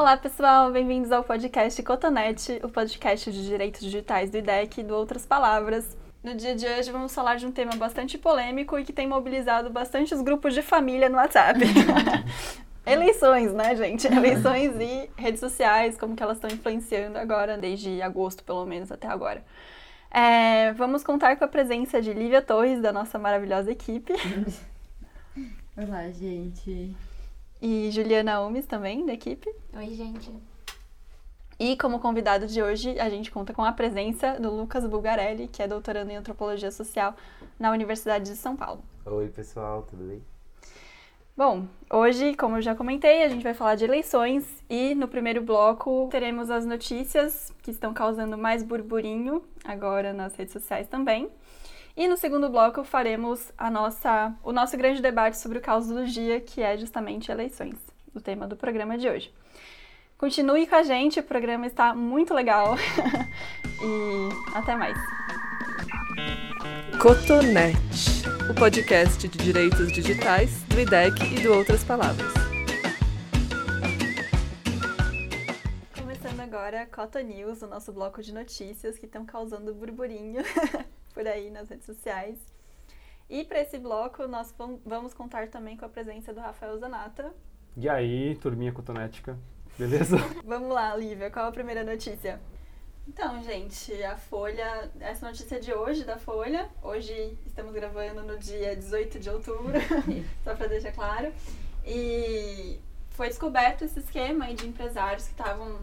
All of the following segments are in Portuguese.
Olá, pessoal, bem-vindos ao podcast Cotonete, o podcast de direitos digitais do IDEC e do Outras Palavras. No dia de hoje vamos falar de um tema bastante polêmico e que tem mobilizado bastante os grupos de família no WhatsApp. Eleições, né, gente? Eleições e redes sociais, como que elas estão influenciando agora, desde agosto, pelo menos, até agora. É, vamos contar com a presença de Lívia Torres, da nossa maravilhosa equipe. Olá, gente. E Juliana Umes também, da equipe. Oi, gente. E como convidado de hoje, a gente conta com a presença do Lucas Bulgarelli, que é doutorando em Antropologia Social na Universidade de São Paulo. Oi, pessoal, tudo bem? Bom, hoje, como eu já comentei, a gente vai falar de eleições e no primeiro bloco teremos as notícias que estão causando mais burburinho agora nas redes sociais também. E no segundo bloco faremos a nossa, o nosso grande debate sobre o caos do dia, que é justamente eleições, o tema do programa de hoje. Continue com a gente, o programa está muito legal. e até mais. Cotonete, o podcast de direitos digitais do IDEC e do Outras Palavras. Começando agora Cota News, o nosso bloco de notícias que estão causando burburinho por aí nas redes sociais. E para esse bloco, nós vamos contar também com a presença do Rafael Zanata. E aí, turminha cotonética, beleza? vamos lá, Lívia, qual a primeira notícia? Então, gente, a Folha, essa notícia de hoje da Folha, hoje estamos gravando no dia 18 de outubro, só para deixar claro, e foi descoberto esse esquema de empresários que estavam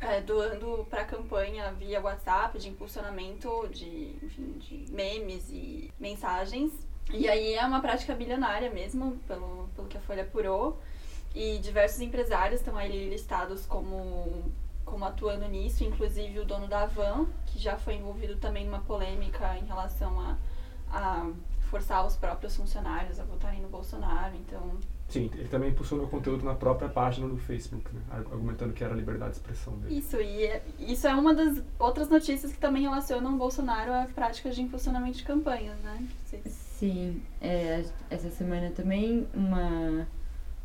é, doando para a campanha via WhatsApp de impulsionamento de, enfim, de memes e mensagens. E aí é uma prática bilionária mesmo, pelo, pelo que a Folha apurou. E diversos empresários estão aí listados como, como atuando nisso, inclusive o dono da Van, que já foi envolvido também numa polêmica em relação a, a forçar os próprios funcionários a votarem no Bolsonaro. Então, Sim, ele também impulsionou conteúdo na própria página do Facebook, né? argumentando que era a liberdade de expressão dele. Isso, e é, isso é uma das outras notícias que também relacionam o Bolsonaro a práticas de impulsionamento de campanhas, né? Sim, é, essa semana também uma,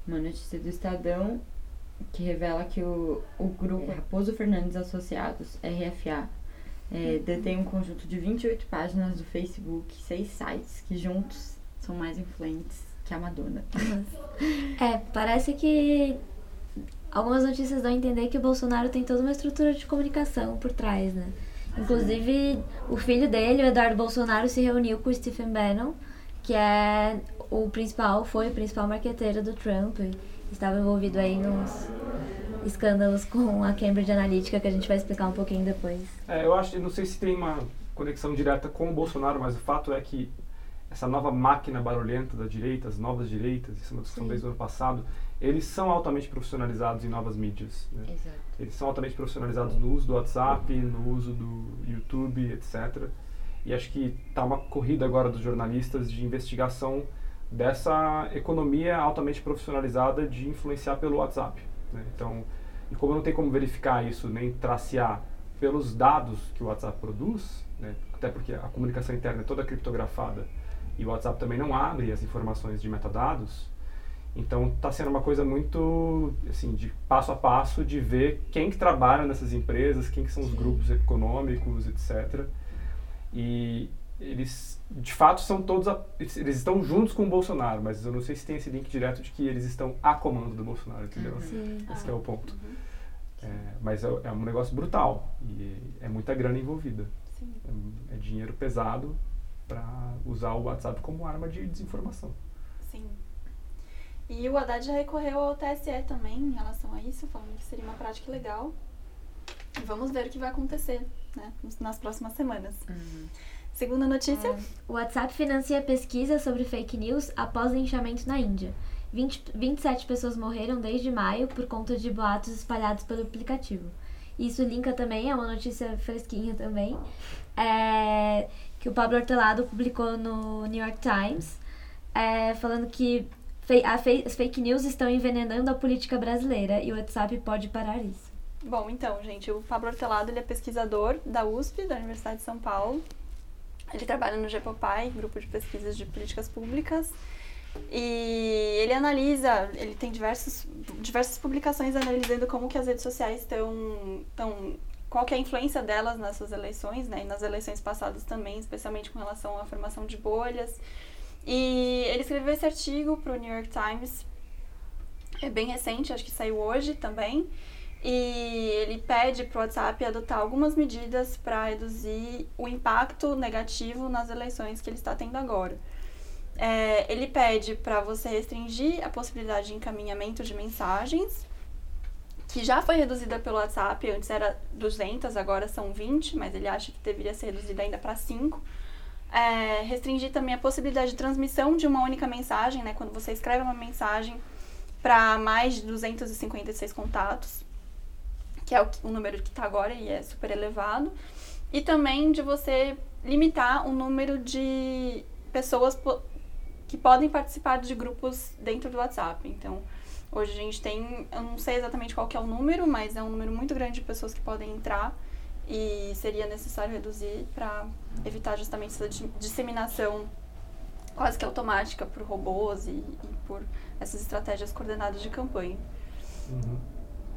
uma notícia do Estadão que revela que o, o grupo Raposo Fernandes Associados, RFA, é, detém um conjunto de 28 páginas do Facebook, seis sites que juntos são mais influentes que a Madonna. É, parece que algumas notícias dão a entender que o Bolsonaro tem toda uma estrutura de comunicação por trás, né? Inclusive, o filho dele, o Eduardo Bolsonaro, se reuniu com o Stephen Bannon, que é o principal, foi o principal marqueteiro do Trump. Estava envolvido aí nos escândalos com a Cambridge Analytica, que a gente vai explicar um pouquinho depois. É, eu acho, não sei se tem uma conexão direta com o Bolsonaro, mas o fato é que essa nova máquina barulhenta da direita, as novas direitas, isso é uma discussão desde o ano passado, eles são altamente profissionalizados em novas mídias. Né? Exato. Eles são altamente profissionalizados no uso do WhatsApp, no uso do YouTube, etc. E acho que está uma corrida agora dos jornalistas de investigação dessa economia altamente profissionalizada de influenciar pelo WhatsApp. Né? Então, e como não tem como verificar isso nem tracear pelos dados que o WhatsApp produz, né? até porque a comunicação interna é toda criptografada, e o WhatsApp também não abre as informações de metadados. Então está sendo uma coisa muito assim de passo a passo de ver quem que trabalha nessas empresas, quem que são os grupos econômicos, etc. E eles de fato são todos a, eles estão juntos com o Bolsonaro, mas eu não sei se tem esse link direto de que eles estão a comando do Bolsonaro, entendeu? Uhum. Sim. Esse é o ponto. Uhum. É, mas é, é, um negócio brutal e é muita grana envolvida. É, é dinheiro pesado para usar o WhatsApp como arma de desinformação. Sim. E o Haddad já recorreu ao TSE também em relação a isso, falando que seria uma prática legal. E vamos ver o que vai acontecer né, nas próximas semanas. Uhum. Segunda notícia. É. O WhatsApp financia pesquisa sobre fake news após linchamento na Índia. 20, 27 pessoas morreram desde maio por conta de boatos espalhados pelo aplicativo. Isso linka também, é uma notícia fresquinha também. É, que o Pablo Hortelado publicou no New York Times, é, falando que as fake news estão envenenando a política brasileira e o WhatsApp pode parar isso. Bom, então, gente, o Pablo Hortelado ele é pesquisador da USP, da Universidade de São Paulo. Ele trabalha no GEPOPAI, Grupo de Pesquisas de Políticas Públicas. E ele analisa, ele tem diversos, diversas publicações analisando como que as redes sociais estão, qual que é a influência delas nessas eleições, né, e nas eleições passadas também, especialmente com relação à formação de bolhas. E ele escreveu esse artigo para o New York Times, é bem recente, acho que saiu hoje também, e ele pede para o WhatsApp adotar algumas medidas para reduzir o impacto negativo nas eleições que ele está tendo agora. É, ele pede para você restringir a possibilidade de encaminhamento de mensagens, que já foi reduzida pelo WhatsApp, antes era 200, agora são 20, mas ele acha que deveria ser reduzida ainda para 5. É, restringir também a possibilidade de transmissão de uma única mensagem, né, quando você escreve uma mensagem para mais de 256 contatos, que é o, o número que está agora e é super elevado. E também de você limitar o número de pessoas que podem participar de grupos dentro do WhatsApp. Então, hoje a gente tem, eu não sei exatamente qual que é o número, mas é um número muito grande de pessoas que podem entrar e seria necessário reduzir para evitar justamente essa disseminação quase que automática por robôs e, e, por essas estratégias coordenadas de campanha. Uhum.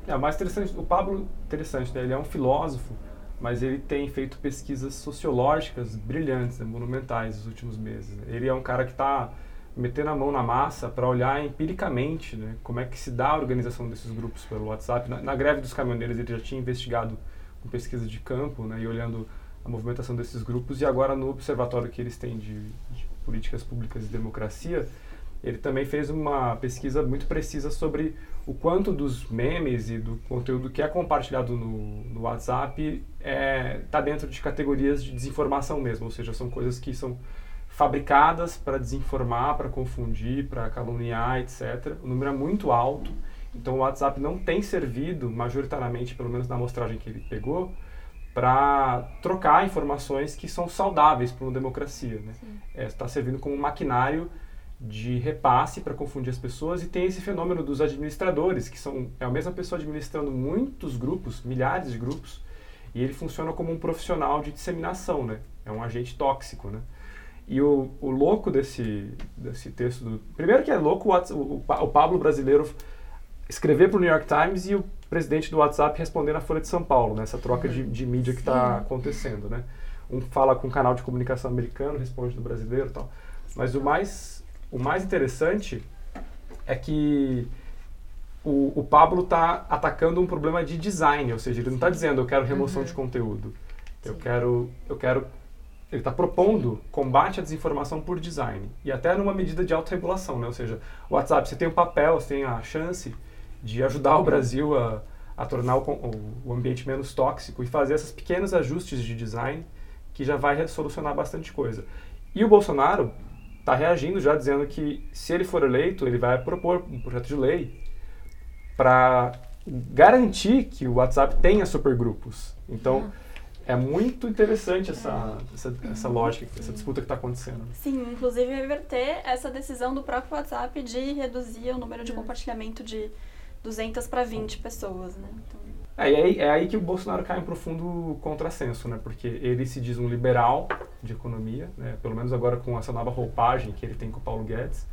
É, mais interessante, o Pablo, interessante, né? ele é um filósofo, mas ele tem feito pesquisas sociológicas brilhantes, né? monumentais nos últimos meses. Ele é um cara que está metendo a mão na massa para olhar empiricamente né? como é que se dá a organização desses grupos pelo WhatsApp. Na, na greve dos caminhoneiros ele já tinha investigado com pesquisa de campo né? e olhando a movimentação desses grupos e agora no observatório que eles têm de, de políticas públicas e democracia, ele também fez uma pesquisa muito precisa sobre o quanto dos memes e do conteúdo que é compartilhado no, no WhatsApp está é, tá dentro de categorias de desinformação mesmo, ou seja, são coisas que são fabricadas para desinformar, para confundir, para caluniar, etc. O número é muito alto, então o WhatsApp não tem servido, majoritariamente, pelo menos na amostragem que ele pegou, para trocar informações que são saudáveis para uma democracia. Está né? é, tá servindo como um maquinário de repasse para confundir as pessoas e tem esse fenômeno dos administradores, que são é a mesma pessoa administrando muitos grupos, milhares de grupos, e ele funciona como um profissional de disseminação, né? É um agente tóxico, né? E o, o louco desse, desse texto, do, primeiro que é louco o, o, o Pablo brasileiro escrever para o New York Times e o presidente do WhatsApp responder na Folha de São Paulo, né? Essa troca de, de mídia que está acontecendo, né? Um fala com um canal de comunicação americano, responde do brasileiro tal. Mas o mais o mais interessante é que o, o Pablo está atacando um problema de design, ou seja, ele não está dizendo eu quero remoção uhum. de conteúdo. Eu quero, eu quero ele está propondo combate à desinformação por design e até numa medida de autorregulação, né? Ou seja, o WhatsApp, você tem um papel, você tem a chance de ajudar o Brasil a, a tornar o, o, o ambiente menos tóxico e fazer esses pequenos ajustes de design que já vai solucionar bastante coisa. E o Bolsonaro está reagindo já dizendo que se ele for eleito, ele vai propor um projeto de lei para garantir que o WhatsApp tenha supergrupos. Então, é muito interessante essa, essa, essa lógica, essa disputa que está acontecendo. Sim, inclusive reverter essa decisão do próprio WhatsApp de reduzir o número de compartilhamento de 200 para 20 pessoas, né? Então... É, aí, é aí que o Bolsonaro cai em profundo contrassenso, né? Porque ele se diz um liberal de economia, né? pelo menos agora com essa nova roupagem que ele tem com o Paulo Guedes.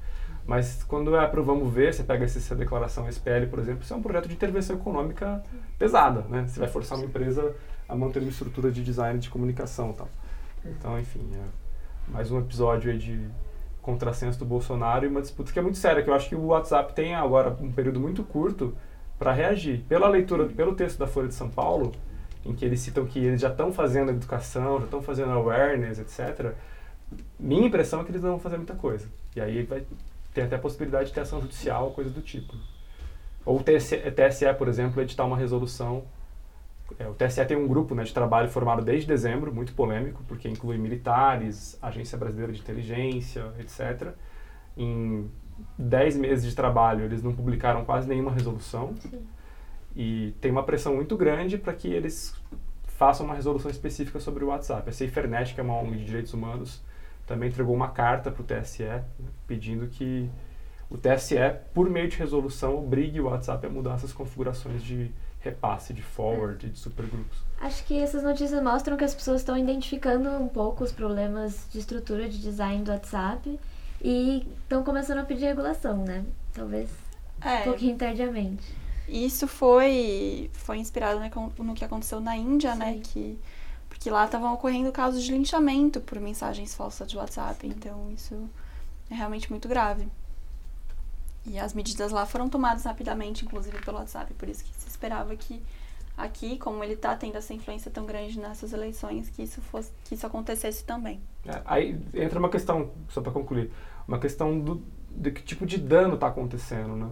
Mas quando é para vamos ver, você pega essa declaração SPL, por exemplo, isso é um projeto de intervenção econômica pesada, né? Você vai forçar uma empresa a manter uma estrutura de design de comunicação, tal. Então, enfim, é mais um episódio aí de contrassenso do Bolsonaro e uma disputa que é muito séria, que eu acho que o WhatsApp tem agora um período muito curto para reagir. Pela leitura, pelo texto da Folha de São Paulo, em que eles citam que eles já estão fazendo educação, já estão fazendo awareness, etc. Minha impressão é que eles não vão fazer muita coisa. E aí vai ter até a possibilidade de ter ação judicial, coisa do tipo. Ou o TSE, por exemplo, editar uma resolução. É, o TSE tem um grupo né, de trabalho formado desde dezembro, muito polêmico, porque inclui militares, Agência Brasileira de Inteligência, etc. Em 10 meses de trabalho, eles não publicaram quase nenhuma resolução. Sim. E tem uma pressão muito grande para que eles façam uma resolução específica sobre o WhatsApp. A SaferNet, que é uma ONG de direitos humanos, também entregou uma carta para o TSE né, pedindo que o TSE, por meio de resolução, obrigue o WhatsApp a mudar essas configurações de repasse, de forward, de supergrupos. Acho que essas notícias mostram que as pessoas estão identificando um pouco os problemas de estrutura de design do WhatsApp E estão começando a pedir regulação, né? Talvez É, um pouquinho tardiamente. Isso foi, foi inspirado né, no que aconteceu na Índia, né? Sim. Que, porque lá estavam ocorrendo casos de linchamento por mensagens falsas de WhatsApp. Então isso é realmente muito grave. E as medidas lá foram tomadas rapidamente, inclusive pelo WhatsApp. Por isso que esperava que aqui, como ele está tendo essa influência tão grande nessas eleições, que isso, fosse, que isso acontecesse também. É, aí entra uma questão, só para concluir, uma questão do, que tipo de dano está acontecendo, né?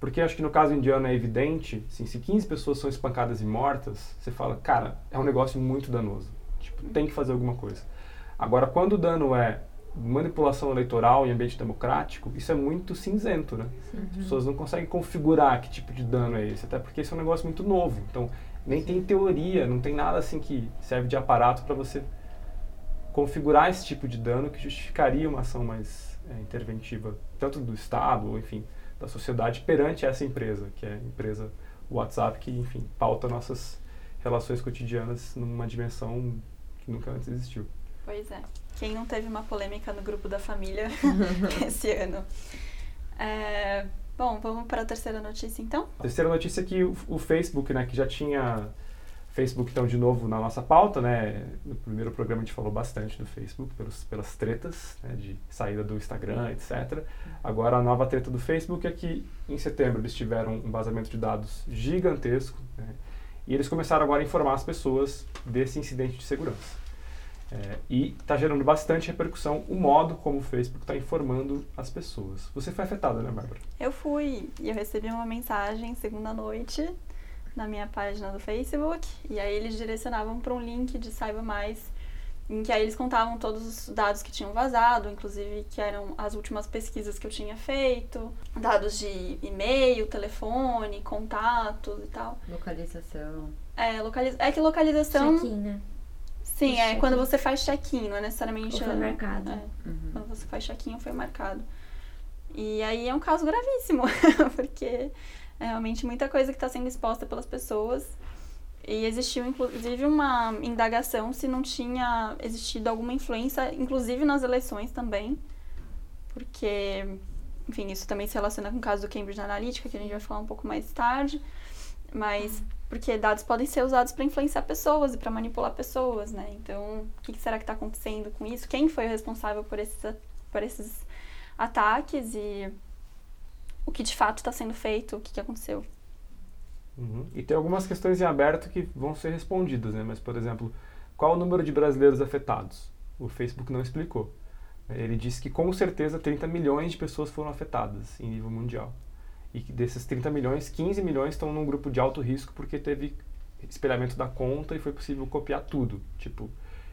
Porque acho que no caso indiano é evidente, assim, se 15 pessoas são espancadas e mortas, você fala, cara, é um negócio muito danoso. Tipo, tem que fazer alguma coisa. Agora, quando o dano é manipulação eleitoral em ambiente democrático, isso é muito cinzento, né? As pessoas não conseguem configurar que tipo de dano é esse, até porque esse é um negócio muito novo. Então, nem tem teoria, não tem nada assim que serve de aparato para você configurar esse tipo de dano que justificaria uma ação mais é, interventiva, tanto do Estado ou, enfim, da sociedade perante essa empresa, que é a empresa WhatsApp, que, enfim, pauta nossas relações cotidianas numa dimensão que nunca antes existiu. Pois é. Quem não teve uma polêmica no grupo da família esse ano? É, bom, vamos para a terceira notícia então? A terceira notícia é que o, o Facebook, né, que já tinha Facebook então de novo na nossa pauta, né? No primeiro programa a gente falou bastante do Facebook pelos, pelas tretas, né, de saída do Instagram, etc. Agora a nova treta do Facebook é que em setembro eles tiveram um vazamento de dados gigantesco, né, e eles começaram agora a informar as pessoas desse incidente de segurança. É, e está gerando bastante repercussão o modo como o Facebook está informando as pessoas. Você foi afetada, né, Bárbara? Eu fui e eu recebi uma mensagem segunda noite na minha página do Facebook e aí eles direcionavam para um link de Saiba Mais, em que aí eles contavam todos os dados que tinham vazado, inclusive que eram as últimas pesquisas que eu tinha feito, dados de e-mail, telefone, contatos e tal. Localização. É, localiza... é que localização. Check-in, né? Sim, é quando você faz check-in, não é necessariamente. Ou foi marcado. É, Uhum. quando você faz check-in foi marcado. E aí é um caso gravíssimo, porque é realmente muita coisa que está sendo exposta pelas pessoas. E existiu, inclusive, uma indagação se não tinha existido alguma influência, inclusive nas eleições também. Porque, enfim, isso também se relaciona com o caso do Cambridge Analytica, que a gente vai falar um pouco mais tarde. Mas porque dados podem ser usados para influenciar pessoas e para manipular pessoas, né? Então, o que será que está acontecendo com isso? Quem foi o responsável por esses, por esses ataques e o que de fato está sendo feito, o que, que aconteceu? Uhum. E tem algumas questões em aberto que vão ser respondidas, né? Mas, por exemplo, qual o número de brasileiros afetados? O Facebook não explicou. Ele disse que com certeza 30 milhões de pessoas foram afetadas em nível mundial. E desses 30 milhões, 15 milhões estão num grupo de alto risco porque teve espelhamento da conta e foi possível copiar tudo. Tipo,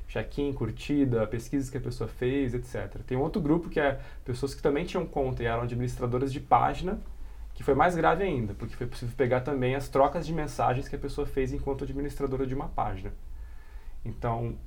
check-in, curtida, pesquisas que a pessoa fez, etc. Tem um outro grupo que é pessoas que também tinham conta e eram administradoras de página, que foi mais grave ainda, porque foi possível pegar também as trocas de mensagens que a pessoa fez enquanto administradora de uma página. Então,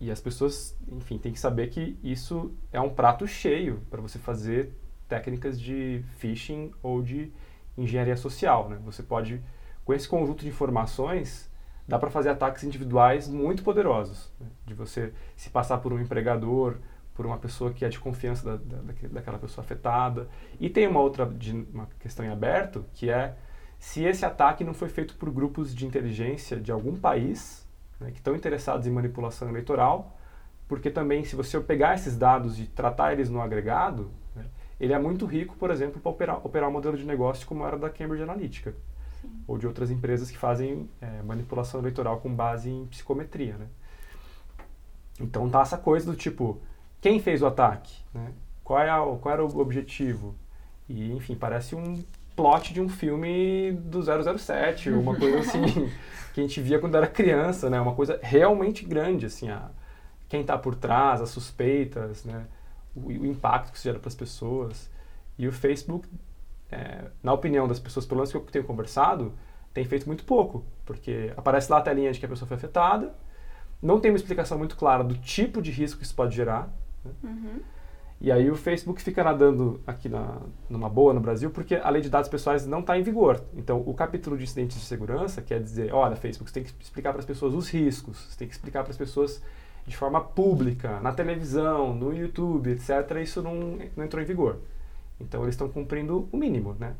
e as pessoas, enfim, têm que saber que isso é um prato cheio para você fazer técnicas de phishing ou de engenharia social, né? Você pode, com esse conjunto de informações, dá para fazer ataques individuais muito poderosos, né? de você se passar por um empregador, por uma pessoa que é de confiança da, da, daque- daquela pessoa afetada. E tem uma outra uma questão em aberto, que é se esse ataque não foi feito por grupos de inteligência de algum país né, que estão interessados em manipulação eleitoral, porque também se você pegar esses dados e tratar eles no agregado, ele é muito rico, por exemplo, para operar, operar um modelo de negócio como era da Cambridge Analytica ou de outras empresas que fazem é, manipulação eleitoral com base em psicometria, né? Então tá essa coisa do tipo, quem fez o ataque, né? Qual, é a- qual era o objetivo? E, enfim, parece um plot de um filme do 007, ou uma coisa assim, que a gente via quando era criança, né? Uma coisa realmente grande, assim, a, quem tá por trás, as suspeitas, né? O, o impacto que isso gera para as pessoas. E o Facebook é, na opinião das pessoas, pelo menos que eu tenho conversado, tem feito muito pouco, porque aparece lá a telinha de que a pessoa foi afetada, não tem uma explicação muito clara do tipo de risco que isso pode gerar, né? Uhum. e aí o Facebook fica nadando aqui na, numa boa no Brasil, porque a lei de dados pessoais não está em vigor. Então, o capítulo de incidentes de segurança quer dizer, olha, Facebook, você tem que explicar para as pessoas os riscos, você tem que explicar para as pessoas de forma pública, na televisão, no YouTube, etc., isso não, não entrou em vigor. Então eles estão cumprindo o mínimo, né?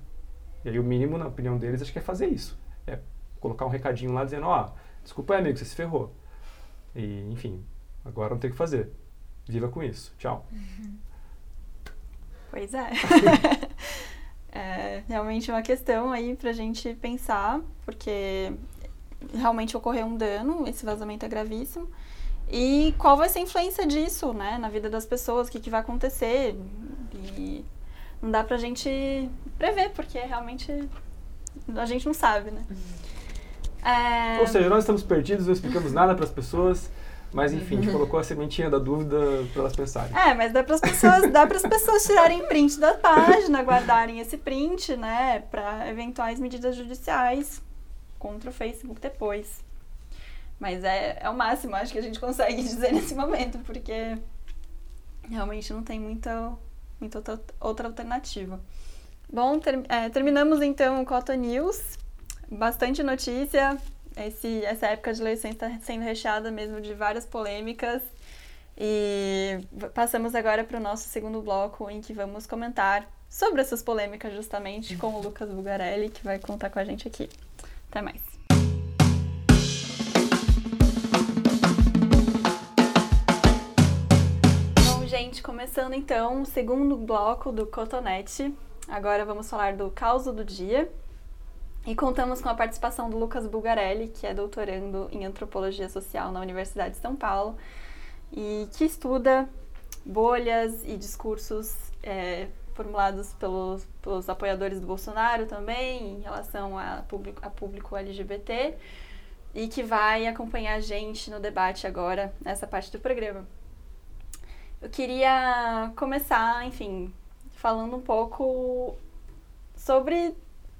E aí o mínimo, na opinião deles, acho que é fazer isso. É colocar um recadinho lá dizendo, ó, oh, desculpa aí, amigo, você se ferrou. E, enfim, agora não tem o que fazer. Viva com isso. Tchau. Uhum. Pois é. é realmente uma questão aí pra gente pensar, porque realmente ocorreu um dano, esse vazamento é gravíssimo. E qual vai ser a influência disso, né, na vida das pessoas, o que, que vai acontecer. E não dá pra gente prever, porque realmente a gente não sabe, né. É... Ou seja, nós estamos perdidos, não explicamos nada para as pessoas. Mas enfim, a gente colocou a sementinha da dúvida para elas pensarem. É, mas dá para as pessoas, dá para as pessoas tirarem print da página, guardarem esse print, né, para eventuais medidas judiciais contra o Facebook depois. Mas é, é o máximo, acho que a gente consegue dizer nesse momento, porque realmente não tem muita, muita outra, outra alternativa. Bom, ter, é, terminamos então o Cotton News. Bastante notícia. Esse, essa época de eleições está sendo recheada mesmo de várias polêmicas. E passamos agora para o nosso segundo bloco, em que vamos comentar sobre essas polêmicas, justamente com o Lucas Bugarelli, que vai contar com a gente aqui. Até mais. Gente, começando então o segundo bloco do Cotonete. Agora vamos falar do caos do dia. E contamos com a participação do Lucas Bulgarelli, que é doutorando em antropologia social na Universidade de São Paulo e que estuda bolhas e discursos é, formulados pelos, pelos apoiadores do Bolsonaro também em relação a público, a público LGBT e que vai acompanhar a gente no debate agora nessa parte do programa. Eu queria começar, enfim, falando um pouco sobre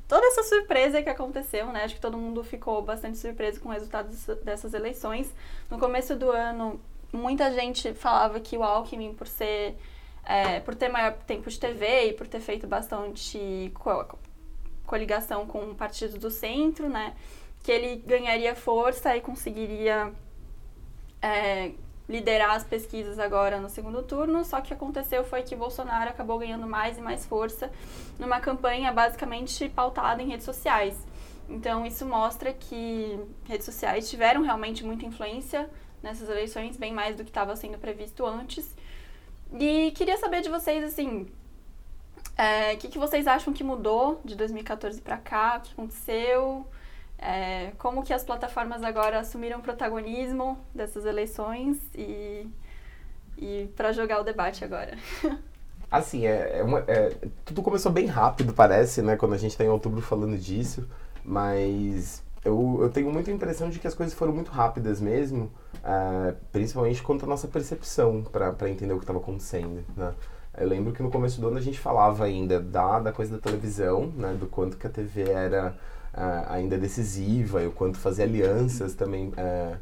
toda essa surpresa que aconteceu, né? Acho que todo mundo ficou bastante surpreso com o resultado dessas eleições. No começo do ano, muita gente falava que o Alckmin, por ser é, por ter maior tempo de TV e por ter feito bastante co coligação com partidos do centro, né? Que ele ganharia força e conseguiria é, liderar as pesquisas agora no segundo turno, só que aconteceu foi que Bolsonaro acabou ganhando mais e mais força numa campanha basicamente pautada em redes sociais. Então isso mostra que redes sociais tiveram realmente muita influência nessas eleições, bem mais do que estava sendo previsto antes. E queria saber de vocês assim, o é, que, que vocês acham que mudou de 2014 para cá, o que aconteceu? É, como que as plataformas agora assumiram protagonismo dessas eleições e, e para jogar o debate agora. Assim, é, é, uma, é, tudo começou bem rápido, parece, né? Quando a gente está em outubro falando disso, mas eu, eu tenho muita impressão de que as coisas foram muito rápidas mesmo, é, principalmente quanto à nossa percepção para entender o que estava acontecendo, né? Eu lembro que no começo do ano a gente falava ainda da, da coisa da televisão, né? Do quanto que a TV era uh, ainda decisiva o quanto fazer alianças também uh, é,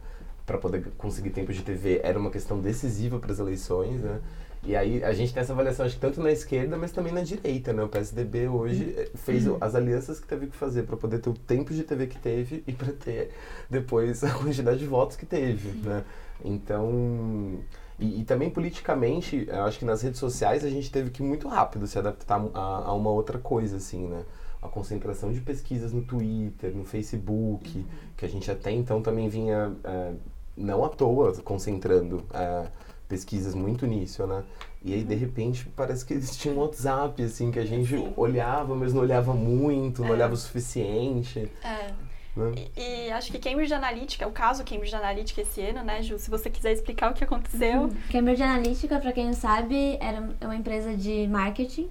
para poder conseguir tempo de TV era uma questão decisiva para as eleições, né? E aí a gente tem essa avaliação, acho que tanto na esquerda, mas também na direita, né? O PSDB hoje eh, fez as alianças que teve que fazer para poder ter o tempo de TV que teve e para ter depois a quantidade de votos que teve, né? Então, e, e, também politicamente, acho que nas redes sociais a gente teve que muito rápido se adaptar a, a uma outra coisa, assim, né? A concentração de pesquisas no Twitter, no Facebook, uhum. que a gente até então também vinha, é, não à toa, concentrando é, pesquisas muito nisso, né? E aí, de uhum. repente, parece que eles tinham um WhatsApp, assim, que a gente Sim. olhava, mas não olhava muito, não é. olhava o suficiente. É. Né? E, e, acho que Cambridge Analytica, o caso Cambridge Analytica esse ano, né, Ju? Se você quiser explicar o que aconteceu. Uhum. Cambridge Analytica, para quem não sabe, era uma empresa de marketing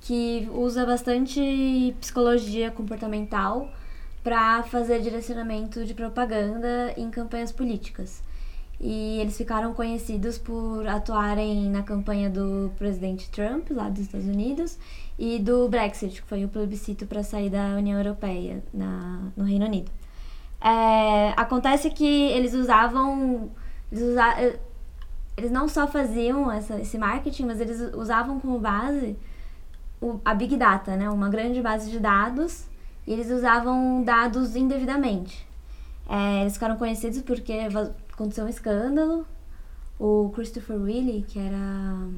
que usa bastante psicologia comportamental para fazer direcionamento de propaganda em campanhas políticas. E eles ficaram conhecidos por atuarem na campanha do presidente Trump, lá dos Estados Unidos, e do Brexit, que foi o plebiscito para sair da União Europeia na, no Reino Unido. É, acontece que eles usavam. Eles, usa, eles não só faziam essa, esse marketing, mas eles usavam como base o, a Big Data, né? uma grande base de dados, e eles usavam dados indevidamente. É, eles ficaram conhecidos porque aconteceu um escândalo o Christopher Willie, que era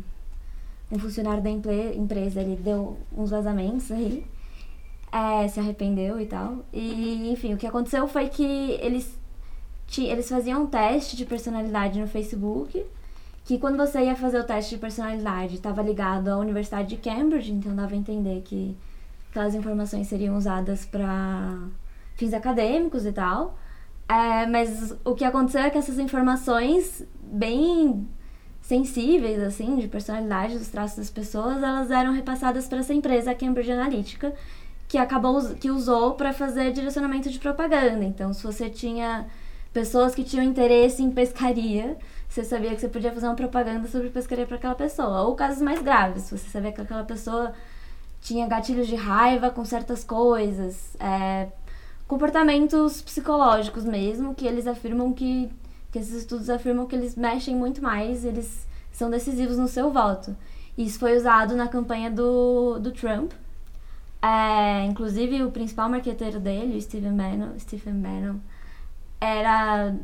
um funcionário da empresa, ele deu uns vazamentos aí, é, se arrependeu e tal. E, enfim, o que aconteceu foi que eles, eles faziam um teste de personalidade no Facebook, que quando você ia fazer o teste de personalidade estava ligado à Universidade de Cambridge, então dava a entender que aquelas informações seriam usadas para fins acadêmicos e tal. É, mas o que aconteceu é que essas informações bem sensíveis, assim, de personalidade, dos traços das pessoas, elas eram repassadas para essa empresa, a Cambridge Analytica, que acabou que usou para fazer direcionamento de propaganda. Então, se você tinha pessoas que tinham interesse em pescaria, você sabia que você podia fazer uma propaganda sobre pescaria para aquela pessoa. Ou casos mais graves, você sabia que aquela pessoa tinha gatilhos de raiva com certas coisas, é, comportamentos psicológicos mesmo, que eles afirmam que, que esses estudos afirmam que eles mexem muito mais, eles são decisivos no seu voto. Isso foi usado na campanha do, do Trump. É, inclusive, o principal marqueteiro dele, o Stephen Bannon, Stephen Bannon era,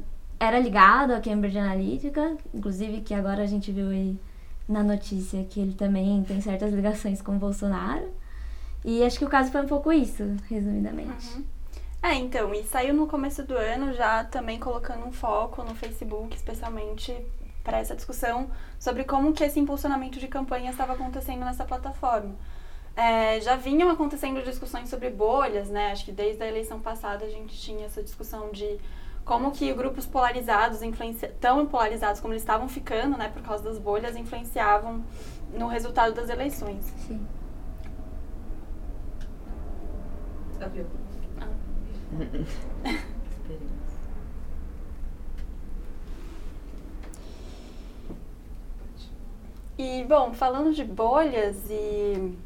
era ligado à Cambridge Analytica, inclusive que agora a gente viu aí na notícia que ele também tem certas ligações com o Bolsonaro. E acho que o caso foi um pouco isso, resumidamente. Uhum. É, então, e saiu no começo do ano já também colocando um foco no Facebook, especialmente para essa discussão sobre como que esse impulsionamento de campanha estava acontecendo nessa plataforma. É, já vinham acontecendo discussões sobre bolhas, né? Acho que desde a eleição passada a gente tinha essa discussão de como que grupos polarizados, tão polarizados como eles estavam ficando, né, por causa das bolhas, influenciavam no resultado das eleições. Sim. Abriu. Ah. e, bom, falando de bolhas e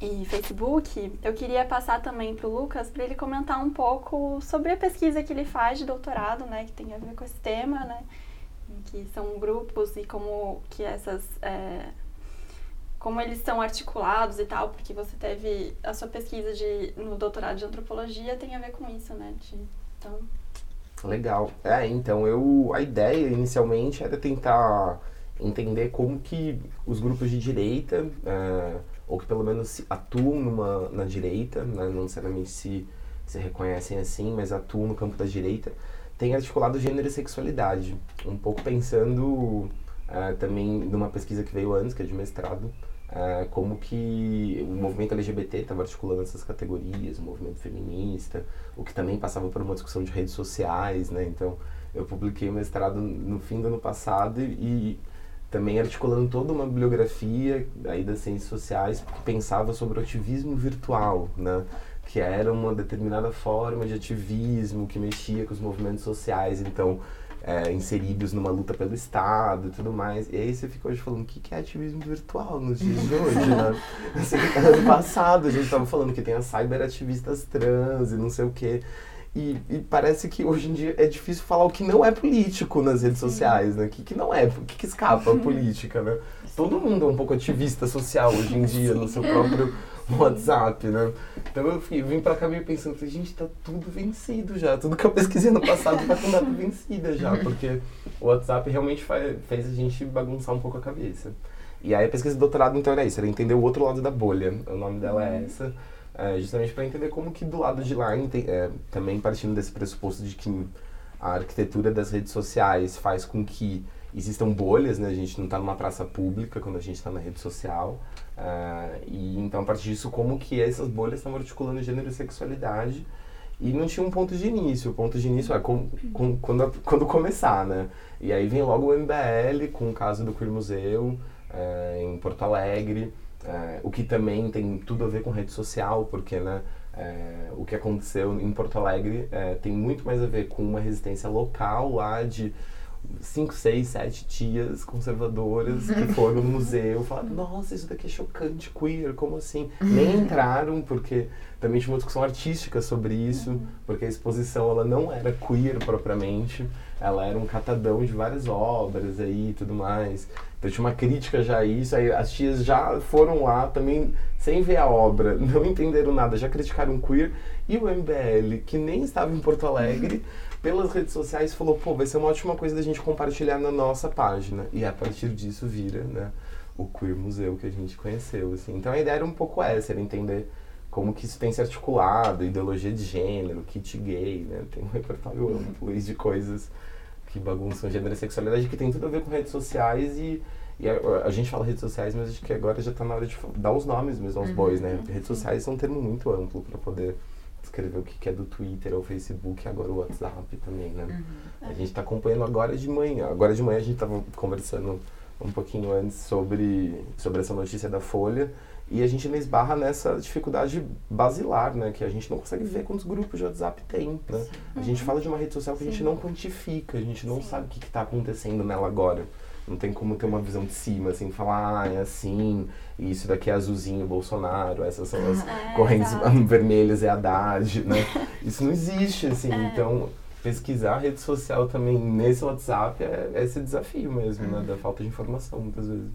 e Facebook, eu queria passar também para o Lucas para ele comentar um pouco sobre a pesquisa que ele faz de doutorado, né, que tem a ver com esse tema, né, que são grupos e como que essas é, como eles são articulados e tal, porque você teve a sua pesquisa de no doutorado de antropologia tem a ver com isso, né, de, então legal. É, então eu a ideia inicialmente era tentar entender como que os grupos de direita é, ou que pelo menos atuam numa, na direita, né? não necessariamente se, se reconhecem assim, mas atuam no campo da direita, tem articulado gênero e sexualidade. Um pouco pensando uh, também numa pesquisa que veio antes, que é de mestrado, uh, como que o movimento LGBT estava articulando essas categorias, o movimento feminista, o que também passava por uma discussão de redes sociais, né? Então, eu publiquei o mestrado no fim do ano passado e também articulando toda uma bibliografia aí das ciências sociais que pensava sobre o ativismo virtual, né? que era uma determinada forma de ativismo que mexia com os movimentos sociais, então é, inseridos numa luta pelo Estado e tudo mais. E aí você fica hoje falando, o que, que é ativismo virtual nos dias de hoje, né? Assim, ano passado a gente estava falando que tem as cyberativistas trans e não sei o quê. E, e, parece que hoje em dia é difícil falar o que não é político nas redes sociais, né? O que, que não é, o que, que escapa a política, né? Todo mundo é um pouco ativista social hoje em dia no seu próprio WhatsApp, né? Então eu fui, vim pra cá meio pensando, gente, tá tudo vencido já. Tudo que eu pesquisei no passado tá com data vencida já, porque o WhatsApp realmente faz, fez a gente bagunçar um pouco a cabeça. E aí a pesquisa de doutorado então era isso, era entender o outro lado da bolha. O nome dela é essa é, justamente para entender como que do lado de lá, é, também partindo desse pressuposto de que a arquitetura das redes sociais faz com que existam bolhas, né? A gente não está numa praça pública quando a gente está na rede social. Uh, e então, a partir disso, como que essas bolhas estão articulando gênero e sexualidade. E não tinha um ponto de início. O ponto de início é com, com, quando, quando começar, né? E aí vem logo o MBL, com o caso do Queer Museu, uh, em Porto Alegre. É, o que também tem tudo a ver com rede social, porque né, é, o que aconteceu em Porto Alegre é, tem muito mais a ver com uma resistência local lá de cinco, seis, sete tias conservadoras que foram no museu falaram, nossa, isso daqui é chocante, queer, como assim? Nem entraram porque também tinha uma discussão artística sobre isso, porque a exposição ela não era queer propriamente, ela era um catadão de várias obras aí e tudo mais. Então tinha uma crítica já a isso, aí as tias já foram lá também sem ver a obra, não entenderam nada, já criticaram queer, e o MBL, que nem estava em Porto Alegre, pelas redes sociais falou, pô, vai ser uma ótima coisa da gente compartilhar na nossa página. E a partir disso vira, né, o Queer Museu que a gente conheceu, assim. Então a ideia era um pouco essa, era entender como que isso tem se articulado, ideologia de gênero, kit gay, né? Tem um repertório amplo de coisas que bagunçam gênero e sexualidade que tem tudo a ver com redes sociais e, e a, a, gente fala redes sociais, mas acho que agora já está na hora de dar os nomes mesmo aos uhum. bois, né? Redes sociais são um termo muito amplo para poder escrever o que é do Twitter ou Facebook, agora o WhatsApp também, né? Uhum. A gente está acompanhando agora de manhã. Agora de manhã a gente estava conversando um pouquinho antes sobre, sobre essa notícia da Folha e a gente ainda esbarra nessa dificuldade basilar, né? Que a gente não consegue ver quantos grupos de WhatsApp tem, né? A gente fala de uma rede social que Sim. a gente não quantifica, a gente não Sim. sabe o que está acontecendo nela agora. Não tem como ter uma visão de cima, assim, falar, ah, é assim, isso daqui é azulzinho, Bolsonaro, essas são as é, correntes exato. vermelhas, é Haddad, né? Isso não existe, assim, é. então pesquisar a rede social também nesse WhatsApp é, é esse desafio mesmo, né? Da falta de informação, muitas vezes.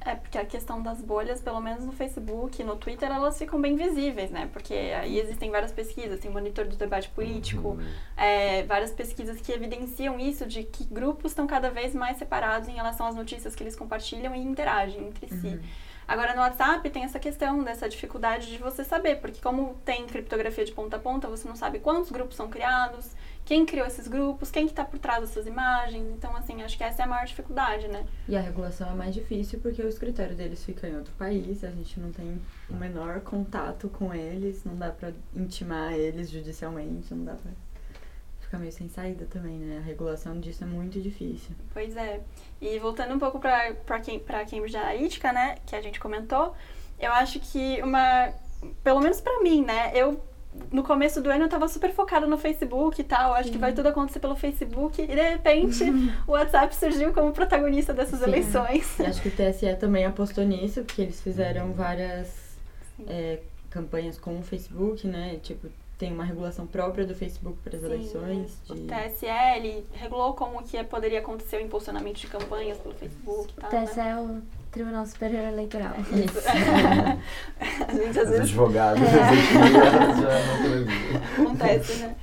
É, porque a questão das bolhas, pelo menos no Facebook, no Twitter, elas ficam bem visíveis, né? Porque aí existem várias pesquisas, tem monitor do debate político, uhum. é, várias pesquisas que evidenciam isso, de que grupos estão cada vez mais separados em relação às notícias que eles compartilham e interagem entre uhum. si. Agora, no WhatsApp tem essa questão dessa dificuldade de você saber, porque como tem criptografia de ponta a ponta, você não sabe quantos grupos são criados, quem criou esses grupos, quem que está por trás dessas imagens. Então, assim, acho que essa é a maior dificuldade, né? E a regulação é mais difícil porque o escritório deles fica em outro país, a gente não tem o menor contato com eles, não dá para intimar eles judicialmente, não dá para ficar meio sem saída também, né? A regulação disso é muito difícil. Pois é. E voltando um pouco para para Cambridge Analytica, né, que a gente comentou, eu acho que uma pelo menos para mim, né, eu no começo do ano eu tava super focada no Facebook e tal, acho Sim. que vai tudo acontecer pelo Facebook, e de repente o WhatsApp surgiu como protagonista dessas Sim. eleições. E acho que o TSE também apostou nisso, porque eles fizeram várias é, campanhas com o Facebook, né? Tipo, tem uma regulação própria do Facebook para as eleições. De... O TSE regulou como que poderia acontecer o impulsionamento de campanhas pelo Facebook e tal. O TSE né? É Tribunal Superior Eleitoral. Isso. a gente às vezes. Advogados, é. Acontece, né?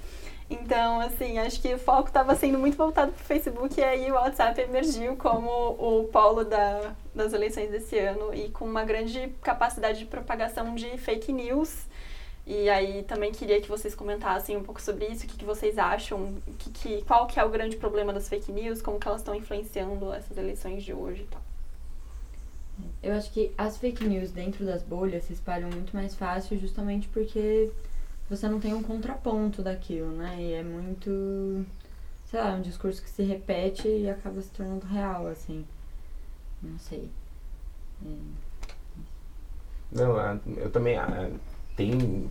Então, assim, acho que o foco estava sendo muito voltado para o Facebook e aí o WhatsApp emergiu como o polo da, das eleições desse ano e com uma grande capacidade de propagação de fake news. E aí também queria que vocês comentassem um pouco sobre isso, o que, que vocês acham, que, que, qual que é o grande problema das fake news, como que elas estão influenciando essas eleições de hoje e tal. Eu acho que as fake news dentro das bolhas se espalham muito mais fácil justamente porque você não tem um contraponto daquilo, né? E é muito, sei lá, um discurso que se repete e acaba se tornando real, assim. Não sei. É. Não, é, eu também é, tem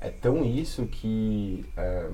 é tão isso que é,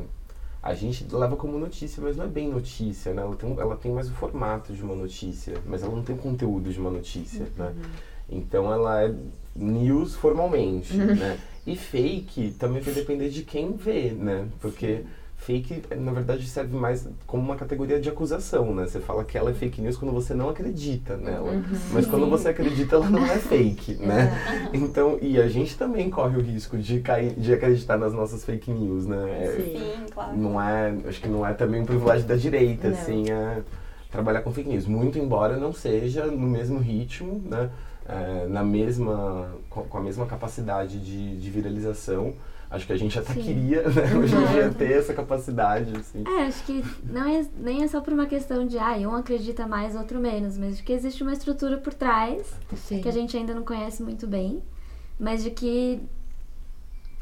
a gente leva como notícia, mas não é bem notícia, né? Ela tem, ela tem mais o formato de uma notícia, mas ela não tem o conteúdo de uma notícia, né? uhum. né? Então ela é news formalmente, uhum. né? E fake também vai depender de quem vê, né? Porque... Sim fake, na verdade, serve mais como uma categoria de acusação, né? Você fala que ela é fake news quando você não acredita nela. Uhum. Mas quando você acredita, ela não é fake, né? Então, e a gente também corre o risco de cair, de acreditar nas nossas fake news, né? É, Sim, claro. Não é, acho que não é também um privilégio da direita, não. assim, é trabalhar com fake news. Muito embora não seja no mesmo ritmo, né? É, na mesma, com a mesma capacidade de, de viralização, Acho que a gente até Sim. queria, né, hoje em dia, ter essa capacidade, assim. É, acho que não é, nem é só por uma questão de, ah, um acredita mais, outro menos, mas de que existe uma estrutura por trás, Sim. que a gente ainda não conhece muito bem, mas de que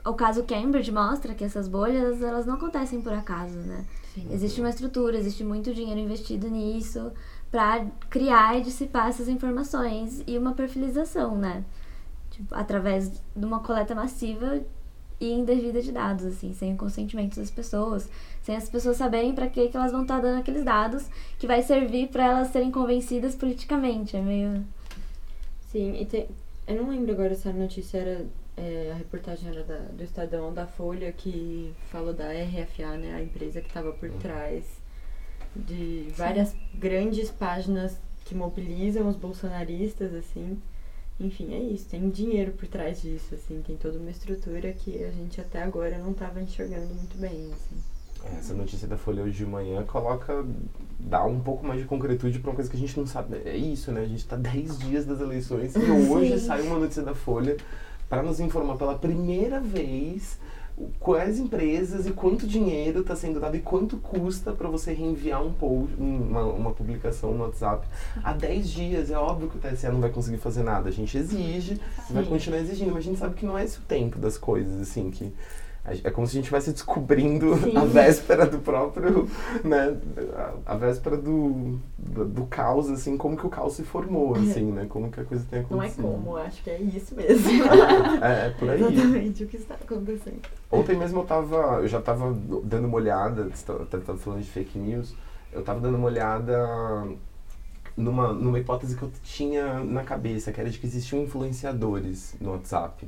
o caso Cambridge mostra que essas bolhas, elas não acontecem por acaso, né? Sim. Existe uma estrutura, existe muito dinheiro investido nisso para criar e dissipar essas informações e uma perfilização, né? Tipo, através de uma coleta massiva e indevida de dados, assim, sem o consentimento das pessoas, sem as pessoas saberem para que, que elas vão estar tá dando aqueles dados que vai servir para elas serem convencidas politicamente. É meio. Sim, e tem, eu não lembro agora se a notícia era é, a reportagem era da, do Estadão da Folha que falou da RFA, né, a empresa que estava por trás de várias Sim. grandes páginas que mobilizam os bolsonaristas, assim. Enfim, é isso, tem dinheiro por trás disso, assim, tem toda uma estrutura que a gente até agora não estava enxergando muito bem, assim. Essa notícia da Folha hoje de manhã coloca, dá um pouco mais de concretude para uma coisa que a gente não sabe. É isso, né? A gente está 10 dias das eleições e hoje sai uma notícia da Folha para nos informar pela primeira vez quais empresas e quanto dinheiro está sendo dado e quanto custa para você reenviar um post, uma, uma publicação no WhatsApp. Há 10 dias, é óbvio que o TSE não vai conseguir fazer nada. A gente exige, Sim. vai continuar exigindo, mas a gente sabe que não é esse o tempo das coisas, assim, que é como se a gente estivesse descobrindo Sim. a véspera do próprio, né, a, véspera do, do, do, caos, assim, como que o caos se formou, é. assim, né, como que a coisa tem acontecido. Não é como, acho que é isso mesmo. é, é, por aí. Exatamente o que está acontecendo. Ontem mesmo eu tava, eu já estava dando uma olhada, até estava falando de fake news, eu estava dando uma olhada numa, numa hipótese que eu tinha na cabeça, que era de que existiam influenciadores no WhatsApp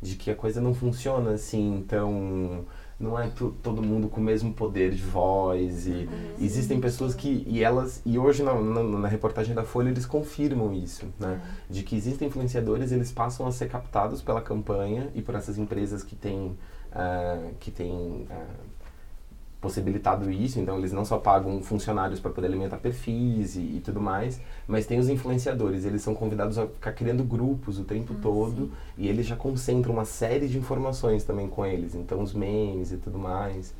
de que a coisa não funciona assim, então não é todo mundo com o mesmo poder de voz e uhum. existem pessoas que e elas e hoje na, na, na, reportagem da Folha eles confirmam isso né uhum. de que existem influenciadores eles passam a ser captados pela campanha e por essas empresas que têm uh, que têm uh, possibilitado isso, então eles não só pagam funcionários para poder alimentar perfis e, e, tudo mais, mas tem os influenciadores, eles são convidados a ficar criando grupos o tempo ah, todo sim. e eles já concentram uma série de informações também com eles, então os memes e tudo mais.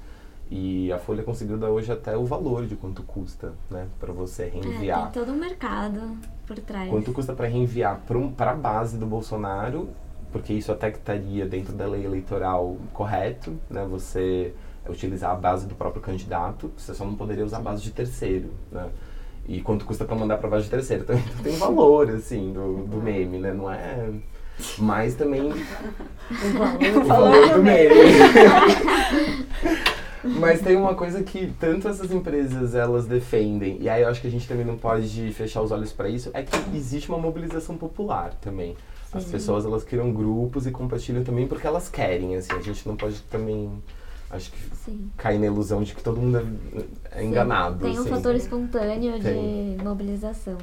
E a Folha conseguiu dar hoje até o valor de quanto custa, né, para você reenviar. É, tem todo um mercado por trás. Quanto custa para reenviar para a base do Bolsonaro, porque isso até que estaria dentro da lei eleitoral correto, né, você utilizar a base do próprio candidato, você só não poderia usar a base de terceiro, né? E quanto custa para mandar para base de terceiro? Então, então tem valor, assim, do, do meme, né? Não é... Mas também... O valor, do meme. Mas tem uma coisa que tanto essas empresas elas defendem, e aí eu acho que a gente também não pode fechar os olhos para isso, é que existe uma mobilização popular também. As pessoas elas criam grupos e compartilham também porque elas querem, assim, a gente não pode também acho que Sim. cair na ilusão de que todo mundo é, enganado. Tem um assim. fator espontâneo Tem. de mobilização.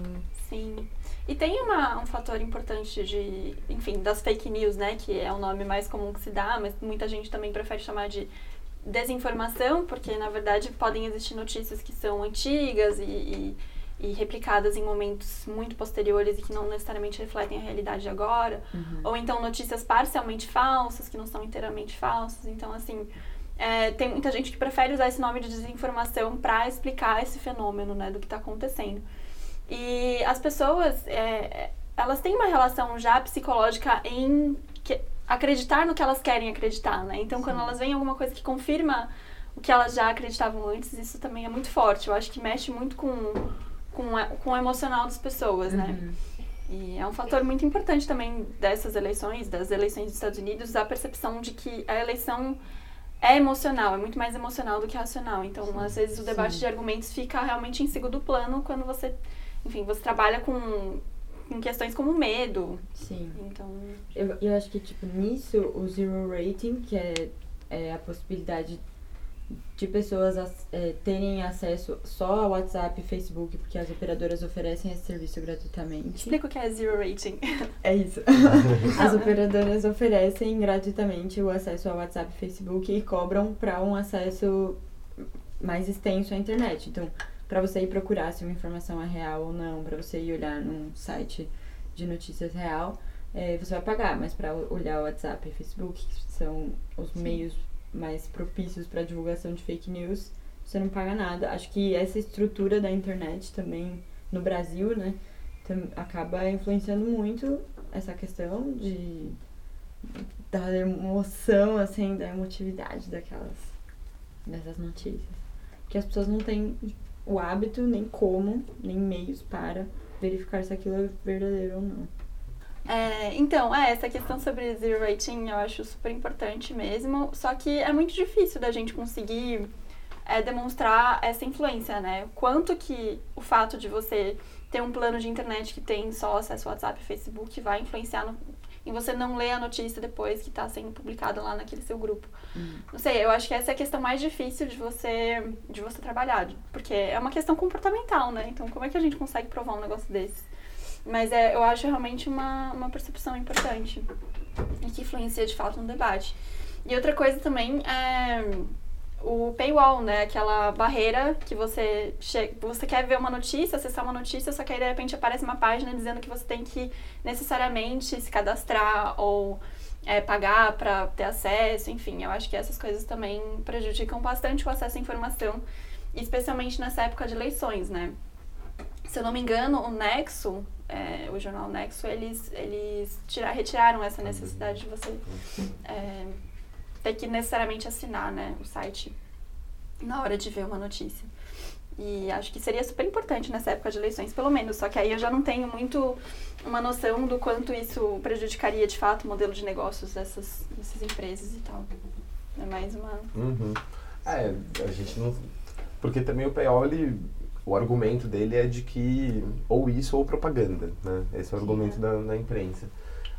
Sim. E tem uma, um fator importante de, enfim, das fake news, né? Que é o nome mais comum que se dá, mas muita gente também prefere chamar de desinformação, porque na verdade podem existir notícias que são antigas e, e, e replicadas em momentos muito posteriores e que não necessariamente refletem a realidade agora. Uhum. Ou então notícias parcialmente falsas, que não são inteiramente falsas. Então, assim, é, tem muita gente que prefere usar esse nome de desinformação para explicar esse fenômeno, né, do que está acontecendo. E as pessoas, é, elas têm uma relação já psicológica em que, acreditar no que elas querem acreditar, né? Então, Sim. quando elas veem alguma coisa que confirma o que elas já acreditavam antes, isso também é muito forte. Eu acho que mexe muito com, com, com o emocional das pessoas, né? uhum. né? E é um fator muito importante também dessas eleições, das eleições dos Estados Unidos, a percepção de que a eleição é emocional, é muito mais emocional do que racional. Então, Sim. às vezes, o debate Sim. de argumentos fica realmente em segundo plano quando você, enfim, você trabalha com, com questões como medo. Sim. Então... Eu, eu acho que, tipo, nisso, o zero rating, que é, é a possibilidade de pessoas é, terem acesso só ao WhatsApp e Facebook, porque as operadoras oferecem esse serviço gratuitamente. Explica o que é Zero Rating. É isso. as operadoras oferecem gratuitamente o acesso ao WhatsApp e Facebook e cobram para um acesso mais extenso à internet. Então, para você ir procurar se uma informação é real ou não, para você ir olhar num site de notícias real, é, você vai pagar, mas para olhar o WhatsApp e Facebook, que são os Sim. meios mais propícios para divulgação de fake news, você não paga nada. Acho que essa estrutura da internet também no Brasil, né, acaba influenciando muito essa questão de da emoção, assim, da emotividade daquelas dessas notícias. Que as pessoas não têm o hábito, nem como, nem meios para verificar se aquilo é verdadeiro ou não. É, então, é, essa questão sobre zero rating eu acho super importante mesmo, só que é muito difícil da gente conseguir é, demonstrar essa influência, né? Quanto que o fato de você ter um plano de internet que tem só acesso ao WhatsApp e Facebook vai influenciar no, em você não ler a notícia depois que está sendo publicada lá naquele seu grupo. Hum. Não sei, eu acho que essa é a questão mais difícil de você, de você trabalhar, porque é uma questão comportamental, né? Então, como é que a gente consegue provar um negócio desse? Mas é, eu acho realmente uma, uma percepção importante e que influencia de fato no debate. E outra coisa também é o paywall, né? Aquela barreira que você che... você quer ver uma notícia, acessar uma notícia, só que aí de repente aparece uma página dizendo que você tem que necessariamente se cadastrar ou é, pagar para ter acesso, enfim, eu acho que essas coisas também prejudicam bastante o acesso à informação, especialmente nessa época de eleições, né? Se eu não me engano, o Nexo, é, o jornal Nexo, eles, eles tirar, retiraram essa necessidade de você é, ter que necessariamente assinar né, o site na hora de ver uma notícia. E acho que seria super importante nessa época de eleições, pelo menos. Só que aí eu já não tenho muito uma noção do quanto isso prejudicaria de fato o modelo de negócios dessas, dessas empresas e tal. É mais uma. Uhum. É, a gente não. Porque também o PO, ele, o argumento dele é de que ou isso ou propaganda, né? Esse é o argumento da, da imprensa.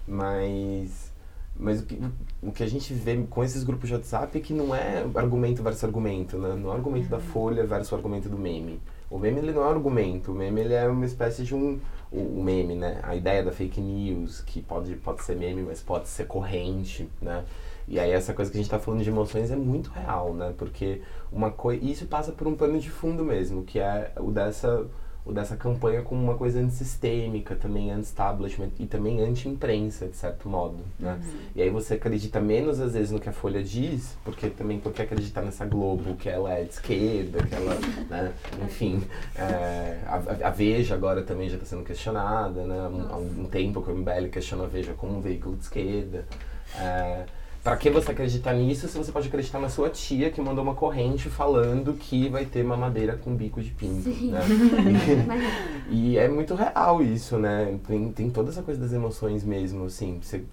Mas mas o que, o que a gente vê com esses grupos de WhatsApp é que não é argumento versus argumento, né? Não é argumento da Folha versus argumento do meme. O meme ele não é um argumento, o meme ele é uma espécie de um o, o meme, né? A ideia da fake news, que pode, pode ser meme, mas pode ser corrente, né? E aí essa coisa que a gente está falando de emoções é muito real, né? Porque uma coisa, isso passa por um pano de fundo mesmo, que é o dessa o dessa campanha como uma coisa antissistêmica, também anti-establishment e também anti-imprensa, de certo modo, né? Uhum. E aí você acredita menos, às vezes, no que a Folha diz, porque também porque acreditar nessa Globo, que ela é de esquerda, que ela, né? Enfim, é, a, a, Veja agora também já está sendo questionada, né? Há um, um, tempo que o MBL questiona a Veja como um veículo de esquerda. É, Pra que você acreditar nisso se você pode acreditar na sua tia que mandou uma corrente falando que vai ter mamadeira com bico de pinto, Sim. né? E, e, é muito real isso, né? Tem, tem toda essa coisa das emoções mesmo, assim. Você,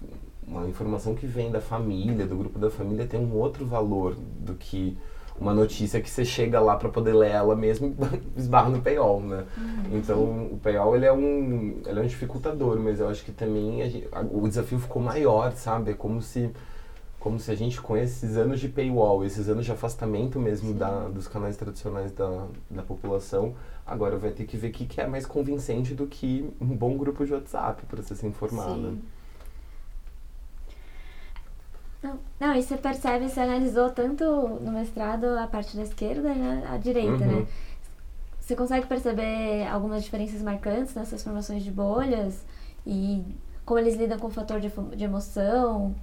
uma informação que vem da família, do grupo da família, tem um outro valor do que uma notícia que você chega lá para poder ler ela mesmo e esbarra no paywall, né? Uhum. Então, o paywall, ele é, um, ele é um dificultador, mas eu acho que também gente, o desafio ficou maior, sabe? É como se como se a gente com esses anos de paywall, esses anos de afastamento mesmo da, dos canais tradicionais da, da população, agora vai ter que ver o que, que é mais convincente do que um bom grupo de WhatsApp para você se informar, né? Não, não, e você percebe, você analisou tanto no mestrado a parte da esquerda e né, a direita, né? uhum. né? Você consegue perceber algumas diferenças marcantes nessas formações de bolhas e como eles lidam com o fator de, de emoção?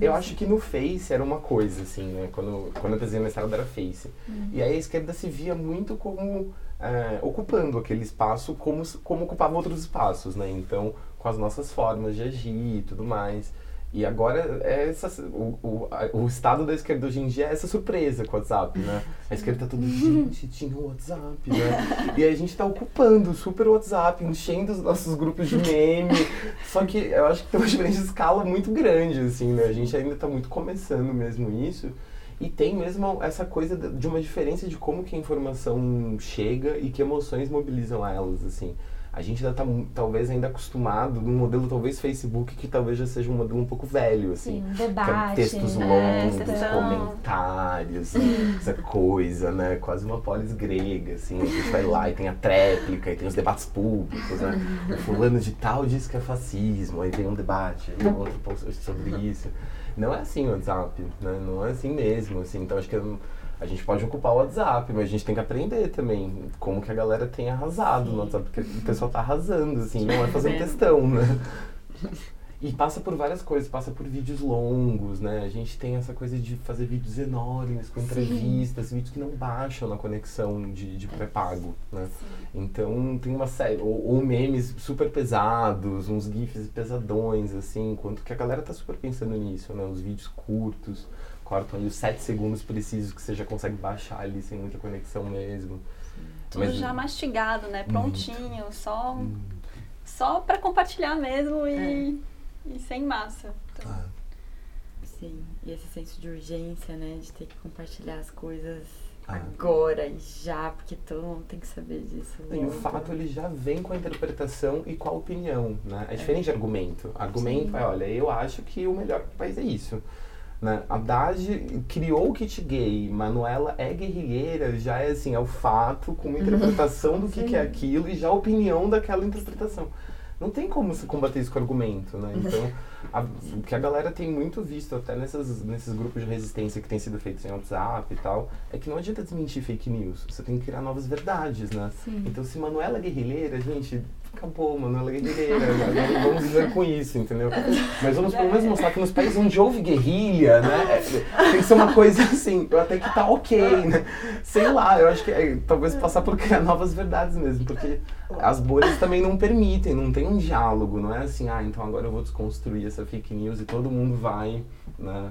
Eu acho que no Face era uma coisa, assim, né? Quando, quando eu fazia mestrado era Face. Uhum. E aí a esquerda se via muito como é, ocupando aquele espaço como, como ocupava outros espaços, né? Então, com as nossas formas de agir e tudo mais. E agora é essa, o, o, a, o estado da esquerda hoje em dia é essa surpresa com o WhatsApp, né? A esquerda tá tudo, gente, tinha o WhatsApp, né? E a gente tá ocupando super o WhatsApp, enchendo os nossos grupos de meme. Só que eu acho que tem uma diferença de escala muito grande, assim, né? A gente ainda tá muito começando mesmo isso. E tem mesmo essa coisa de uma diferença de como que a informação chega e que emoções mobilizam elas, assim a gente ainda está talvez ainda acostumado num modelo talvez Facebook que talvez já seja um modelo um pouco velho assim. Sim, debate, é textos né? longos é, comentários essa coisa né? Quase uma polis grega assim. A gente vai lá e tem a tréplica e tem os debates públicos né? O fulano de tal diz que é fascismo aí tem um debate aí outro sobre isso. Não é assim o WhatsApp né? Não é assim mesmo assim. Então acho que a gente pode ocupar o WhatsApp, mas a gente tem que aprender também como que a galera tem arrasado Sim. no WhatsApp, porque o pessoal tá arrasando, assim, não é fazendo questão, né? E passa por várias coisas, passa por vídeos longos, né? A gente tem essa coisa de fazer vídeos enormes, com entrevistas, Sim. vídeos que não baixam na conexão de, de pré-pago, né? Sim. Então tem uma série, ou, ou, memes super pesados, uns gifs pesadões, assim, quanto que a galera tá super pensando nisso, né? Os vídeos curtos cortam ali os 7 segundos precisos que você já consegue baixar ali sem muita conexão mesmo. Tudo Mas, já mastigado, né? Prontinho, muito, só, só para compartilhar mesmo e, é. e sem massa. Então. Ah. Sim, e esse senso de urgência, né? De ter que compartilhar as coisas ah. agora e já, porque todo mundo tem que saber disso. E o fato ele já vem com a interpretação e com a opinião, né? É, é. diferente de argumento. Argumento Sim. é, olha, eu acho que o melhor país é isso. Né? Haddad criou o kit gay, Manuela é guerrilheira, já é assim, é o fato com uma interpretação do que, que é aquilo e já a opinião daquela interpretação. Não tem como se combater isso com argumento, né? Então, a, o que a galera tem muito visto, até nessas, nesses grupos de resistência que tem sido feitos em WhatsApp e tal, é que não adianta desmentir fake news. Você tem que criar novas verdades, né? Sim. Então, se Manuela é guerrilheira, gente, acabou, Manuela é guerrilheira. vamos viver com isso, entendeu? Mas vamos pelo menos mostrar que nos países onde houve guerrilha, né? É, tem que ser uma coisa assim, até que tá ok, né? Sei lá, eu acho que é, talvez passar por criar novas verdades mesmo, porque as bolhas também não permitem, não tem um diálogo, não é assim, ah, então agora eu vou desconstruir essa fake news e todo mundo vai, né?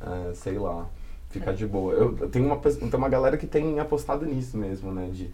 Uh, sei lá, ficar de boa. Eu, eu tenho uma, tem uma galera que tem apostado nisso mesmo, né? De,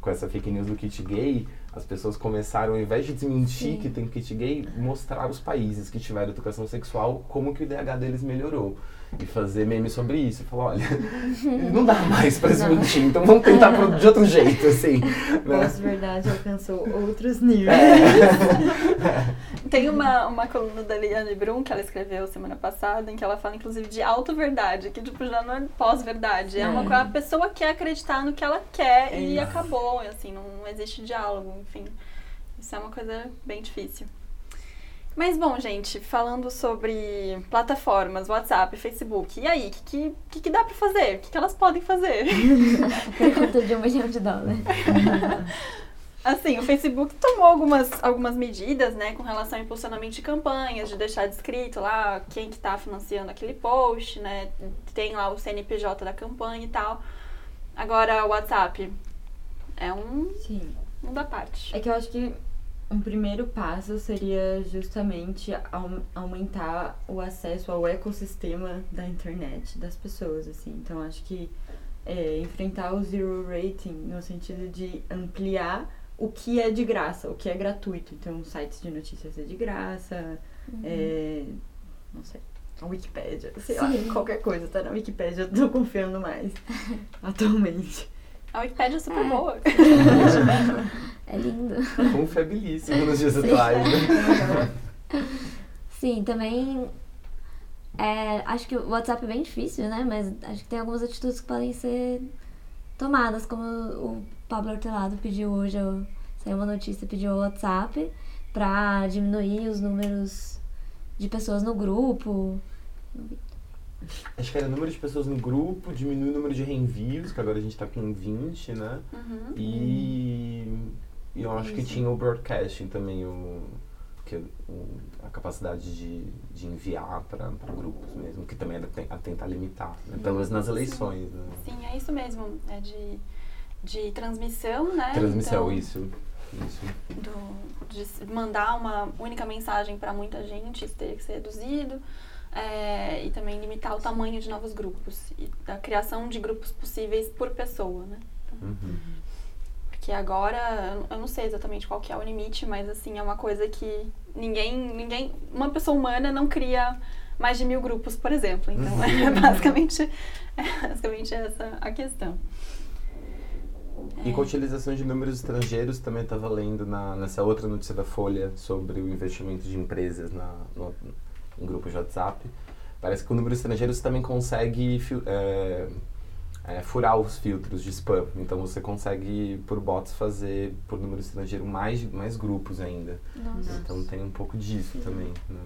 com essa fake news do kit gay, as pessoas começaram, ao invés de desmentir Sim. que tem kit gay, mostrar os países que tiveram educação sexual como que o IDH deles melhorou e fazer meme sobre isso. Falar, olha, não dá mais pra se mentir, então vamos tentar de outro jeito, assim. Né? Pós-verdade alcançou outros níveis. É. Tem uma, uma coluna da Liane Brum que ela escreveu semana passada, em que ela fala, inclusive, de auto-verdade, que tipo, já não é pós-verdade. É, é uma coisa, a pessoa quer acreditar no que ela quer é e isso. acabou, assim, não existe diálogo, enfim. Isso é uma coisa bem difícil. Mas bom, gente, falando sobre plataformas, WhatsApp, Facebook, e aí, o que, que, que, dá pra fazer? O que, que elas podem fazer? Pergunta de um milhão de dólares. assim, o Facebook tomou algumas, algumas medidas, né, com relação ao impulsionamento de campanhas, de deixar descrito lá quem que tá financiando aquele post, né, tem lá o CNPJ da campanha e tal. Agora, o WhatsApp é um... Sim. Um da parte. É que eu acho que um primeiro passo seria justamente aumentar o acesso ao ecossistema da internet das pessoas, assim. Então, acho que é, enfrentar o zero rating no sentido de ampliar o que é de graça, o que é gratuito. Então, sites de notícias é de graça, uhum. é, não sei, a Wikipédia, sei Sim. lá, qualquer coisa tá na Wikipédia, eu tô confiando mais atualmente. A Wikipédia é super é. boa. é lindo. Confiabilíssimo nos dias atuais. Né? Sim, também é, acho que o WhatsApp é bem difícil, né? Mas acho que tem algumas atitudes que podem ser tomadas, como o Pablo Hortelado pediu hoje, saiu uma notícia, pediu o WhatsApp para diminuir os números de pessoas no grupo. Acho que era o número de pessoas no grupo, diminui o número de reenvios, que agora a gente tá com 20, né? Uhum. E, e eu acho Isso. que tinha o broadcasting também, o, que, o, a capacidade de, de enviar para grupos mesmo, que também é a tentar limitar, né? pelo menos nas eleições. Né? Sim, é isso mesmo, é de, de transmissão, né? Transmissão, então, isso. Isso. Do, de mandar uma única mensagem para muita gente, isso teria que ser reduzido é, e também limitar o tamanho de novos grupos e a criação de grupos possíveis por pessoa, né? Então, uhum. Porque agora, eu não sei exatamente qual que é o limite, mas assim, é uma coisa que ninguém, ninguém, uma pessoa humana não cria mais de mil grupos, por exemplo. Então, uhum. é basicamente, é basicamente essa a questão. E com a utilização de números estrangeiros, também estava lendo na, nessa outra notícia da Folha sobre o investimento de empresas na, no, em grupos de WhatsApp, parece que o número de estrangeiros também consegue é, é, furar os filtros de spam. Então você consegue, por bots, fazer por número estrangeiro mais, mais grupos ainda. Nossa. Então tem um pouco disso também. Né?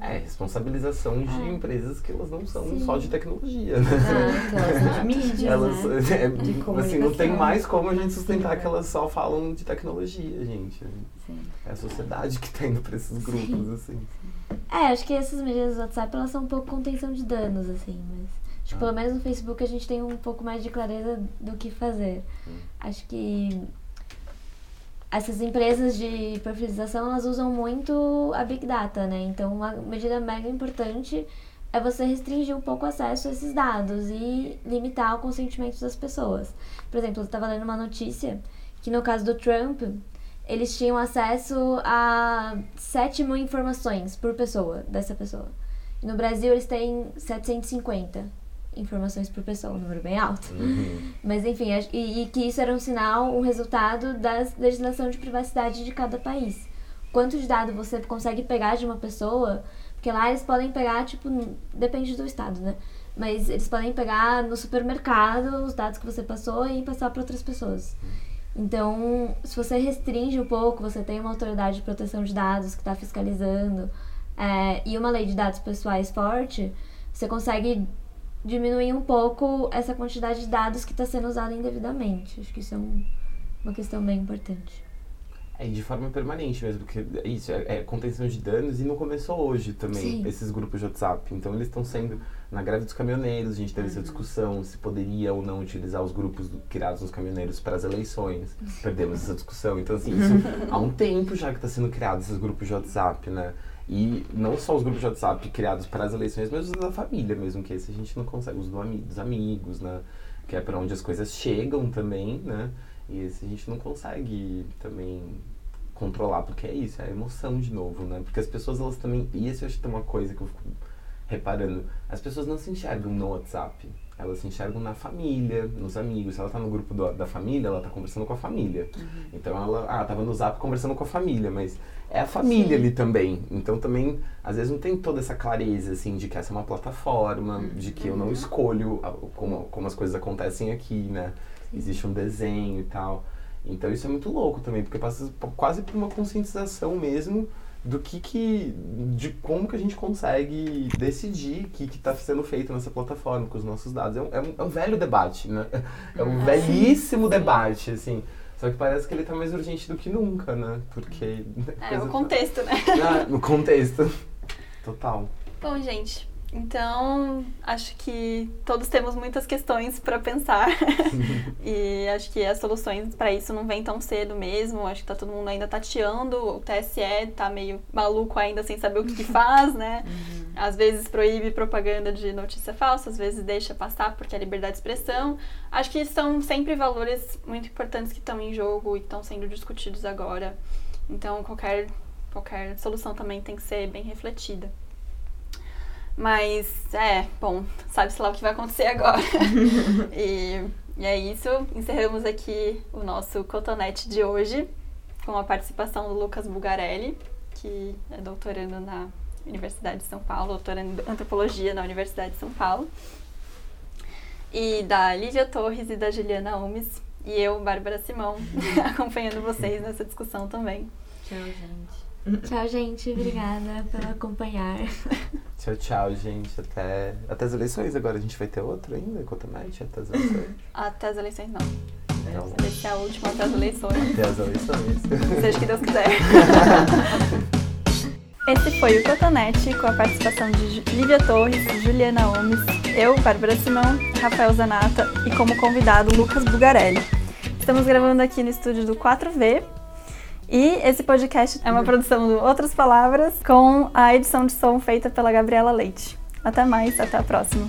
É, responsabilização de é. empresas que elas não são Sim. só de tecnologia, né? Ah, então, mídia, elas, né? é, assim, não tem mais como a gente sustentar que elas só falam de tecnologia, gente. Sim. É a sociedade que tá indo para esses grupos, Sim. assim. É, acho que essas medidas do WhatsApp, elas são um pouco contenção de danos, assim, mas... Que pelo menos no Facebook a gente tem um pouco mais de clareza do que fazer. Hum. Acho que essas empresas de perfilização elas usam muito a Big Data, né? Então, uma medida mega importante é você restringir um pouco o acesso a esses dados e limitar o consentimento das pessoas. Por exemplo, eu estava lendo uma notícia que no caso do Trump, eles tinham acesso a 7 mil informações por pessoa, dessa pessoa. E no Brasil, eles têm 750 informações por pessoa, um número bem alto. Uhum. Mas enfim, e, e que isso era um sinal, um resultado da legislação de privacidade de cada país. Quanto de dado você consegue pegar de uma pessoa, porque lá eles podem pegar, tipo, depende do estado, né? Mas eles podem pegar no supermercado os dados que você passou e passar para outras pessoas. Então, se você restringe um pouco, você tem uma autoridade de proteção de dados que está fiscalizando é, e uma lei de dados pessoais forte, você consegue diminuir um pouco essa quantidade de dados que está sendo usada indevidamente. Acho que isso é um- uma questão bem importante. É, de forma permanente mesmo, porque é isso, é, é contenção de danos e não começou hoje também, Sim. esses grupos de WhatsApp. Então eles estão sendo, na greve dos caminhoneiros, a gente teve essa discussão se poderia ou não utilizar os grupos do- criados nos caminhoneiros para as eleições. Perdemos essa discussão. Então, assim, isso há um tempo já que está sendo criado esses grupos de WhatsApp, né? E não só os grupos de WhatsApp criados para as eleições, mas os da família mesmo, que esse a gente não consegue, os do dos amigos, né? Que é para onde as coisas chegam também, né? E esse a gente não consegue também controlar, porque é isso, é a emoção de novo, né? Porque as pessoas, elas também. E esse eu acho que tem uma coisa que eu fico reparando. As pessoas não se enxergam no WhatsApp. Elas se enxergam na família, nos amigos. Se ela tá no grupo do- da família, ela tá conversando com a família. Então ela, ah, tava no zap conversando com a família, mas é a família ali também. Então também, às vezes não tem toda essa clareza, assim, de que essa é uma plataforma, de que eu não escolho a- como, como as coisas acontecem aqui, né? Existe um desenho e tal. Então isso é muito louco também, porque passa quase por uma conscientização mesmo do que que de como que a gente consegue decidir o que está sendo feito nessa plataforma com os nossos dados. É um, é um, é um velho debate, né? É um velhíssimo debate, assim. Só que parece que ele tá mais urgente do que nunca, né? Porque... É, o tá- contexto, né? Ah, no contexto. Total. Bom, gente, então acho que todos temos muitas questões para pensar e acho que as soluções para isso não vêm tão cedo mesmo. Acho que tá todo mundo ainda tateando, o TSE tá meio maluco ainda sem saber o que, que faz, né? Às vezes proíbe propaganda de notícia falsa, às vezes deixa passar porque é liberdade de expressão. Acho que são sempre valores muito importantes que estão em jogo e estão sendo discutidos agora. Então qualquer qualquer solução também tem que ser bem refletida. Mas, é, bom, sabe-se lá o que vai acontecer agora. e, e é isso. Encerramos aqui o nosso cotonete de hoje, com a participação do Lucas Bugarelli, que é doutorando na Universidade de São Paulo, doutorando em antropologia na Universidade de São Paulo. E da Lívia Torres e da Juliana Omes. E eu, Bárbara Simão, acompanhando vocês nessa discussão também. Tchau, gente. Tchau, gente. Obrigada por acompanhar. Tchau, tchau, gente. Até, até as eleições agora. A gente vai ter outro ainda, Cotonete? Até as eleições. Até as eleições, não. Então, Esse é a última até as eleições. até as eleições. Seja o que Deus quiser. Esse foi o Cotonete, com a participação de Lívia Torres, Juliana Omes, eu, Bárbara Simão, Rafael Zanata e como convidado Lucas Bugarelli. Estamos gravando aqui no estúdio do 4V e esse podcast é uma produção do Outras Palavras com a edição de som feita pela Gabriela Leite. Até mais, até a próxima.